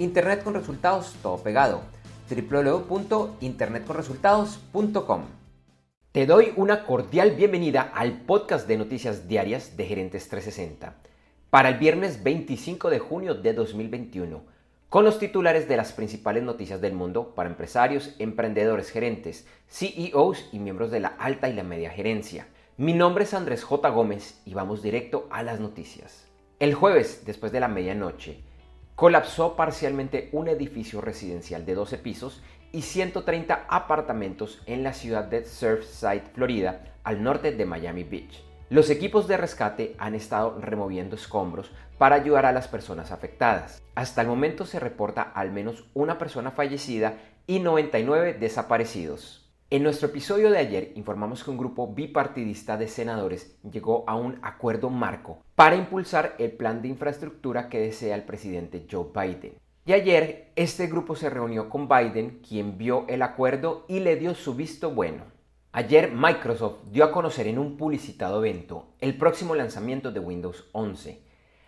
Internet con resultados, todo pegado. www.internetconresultados.com. Te doy una cordial bienvenida al podcast de noticias diarias de Gerentes 360 para el viernes 25 de junio de 2021, con los titulares de las principales noticias del mundo para empresarios, emprendedores, gerentes, CEOs y miembros de la alta y la media gerencia. Mi nombre es Andrés J. Gómez y vamos directo a las noticias. El jueves, después de la medianoche, colapsó parcialmente un edificio residencial de 12 pisos y 130 apartamentos en la ciudad de Surfside, Florida, al norte de Miami Beach. Los equipos de rescate han estado removiendo escombros para ayudar a las personas afectadas. Hasta el momento se reporta al menos una persona fallecida y 99 desaparecidos. En nuestro episodio de ayer informamos que un grupo bipartidista de senadores llegó a un acuerdo marco para impulsar el plan de infraestructura que desea el presidente Joe Biden. Y ayer este grupo se reunió con Biden, quien vio el acuerdo y le dio su visto bueno. Ayer Microsoft dio a conocer en un publicitado evento el próximo lanzamiento de Windows 11.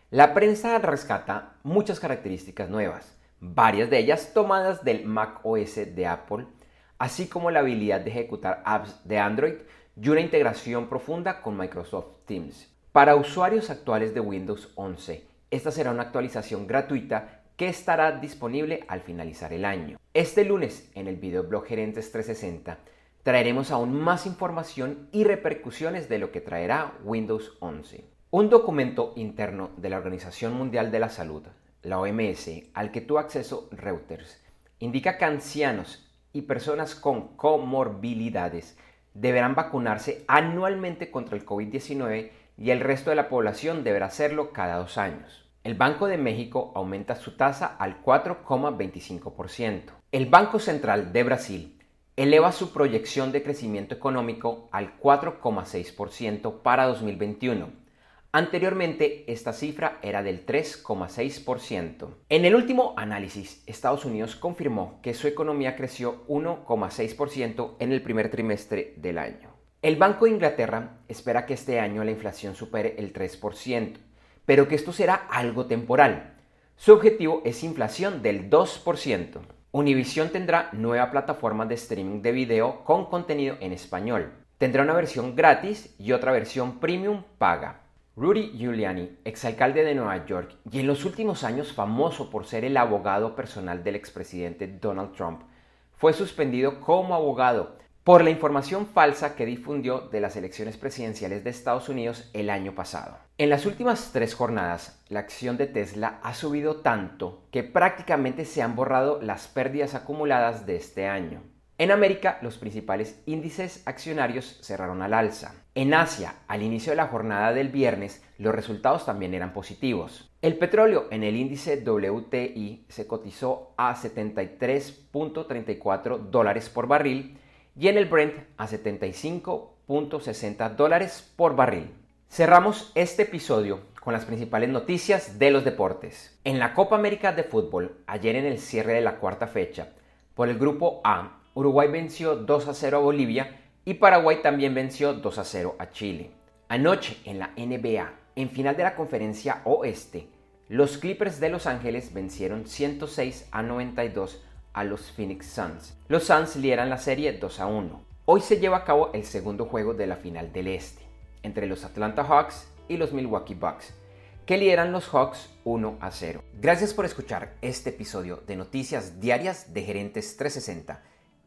La prensa rescata muchas características nuevas, varias de ellas tomadas del Mac OS de Apple, así como la habilidad de ejecutar apps de Android y una integración profunda con Microsoft Teams. Para usuarios actuales de Windows 11, esta será una actualización gratuita que estará disponible al finalizar el año. Este lunes, en el videoblog Gerentes 360, traeremos aún más información y repercusiones de lo que traerá Windows 11. Un documento interno de la Organización Mundial de la Salud, la OMS, al que tuvo acceso Reuters, indica que ancianos y personas con comorbilidades deberán vacunarse anualmente contra el COVID-19 y el resto de la población deberá hacerlo cada dos años. El Banco de México aumenta su tasa al 4,25%. El Banco Central de Brasil eleva su proyección de crecimiento económico al 4,6% para 2021 Anteriormente, esta cifra era del 3,6%. En el último análisis, Estados Unidos confirmó que su economía creció 1,6% en el primer trimestre del año. El Banco de Inglaterra espera que este año la inflación supere el 3%, pero que esto será algo temporal. Su objetivo es inflación del 2%. Univision tendrá nueva plataforma de streaming de video con contenido en español. Tendrá una versión gratis y otra versión premium paga. Rudy Giuliani, exalcalde de Nueva York y en los últimos años famoso por ser el abogado personal del expresidente Donald Trump, fue suspendido como abogado por la información falsa que difundió de las elecciones presidenciales de Estados Unidos el año pasado. En las últimas tres jornadas, la acción de Tesla ha subido tanto que prácticamente se han borrado las pérdidas acumuladas de este año. En América, los principales índices accionarios cerraron al alza. En Asia, al inicio de la jornada del viernes, los resultados también eran positivos. El petróleo en el índice WTI se cotizó a 73.34 dólares por barril y en el Brent a 75.60 dólares por barril. Cerramos este episodio con las principales noticias de los deportes. En la Copa América de Fútbol, ayer en el cierre de la cuarta fecha, por el grupo A, Uruguay venció 2 a 0 a Bolivia y Paraguay también venció 2 a 0 a Chile. Anoche en la NBA, en final de la conferencia oeste, los Clippers de Los Ángeles vencieron 106 a 92 a los Phoenix Suns. Los Suns lideran la serie 2 a 1. Hoy se lleva a cabo el segundo juego de la final del este, entre los Atlanta Hawks y los Milwaukee Bucks, que lideran los Hawks 1 a 0. Gracias por escuchar este episodio de Noticias Diarias de Gerentes 360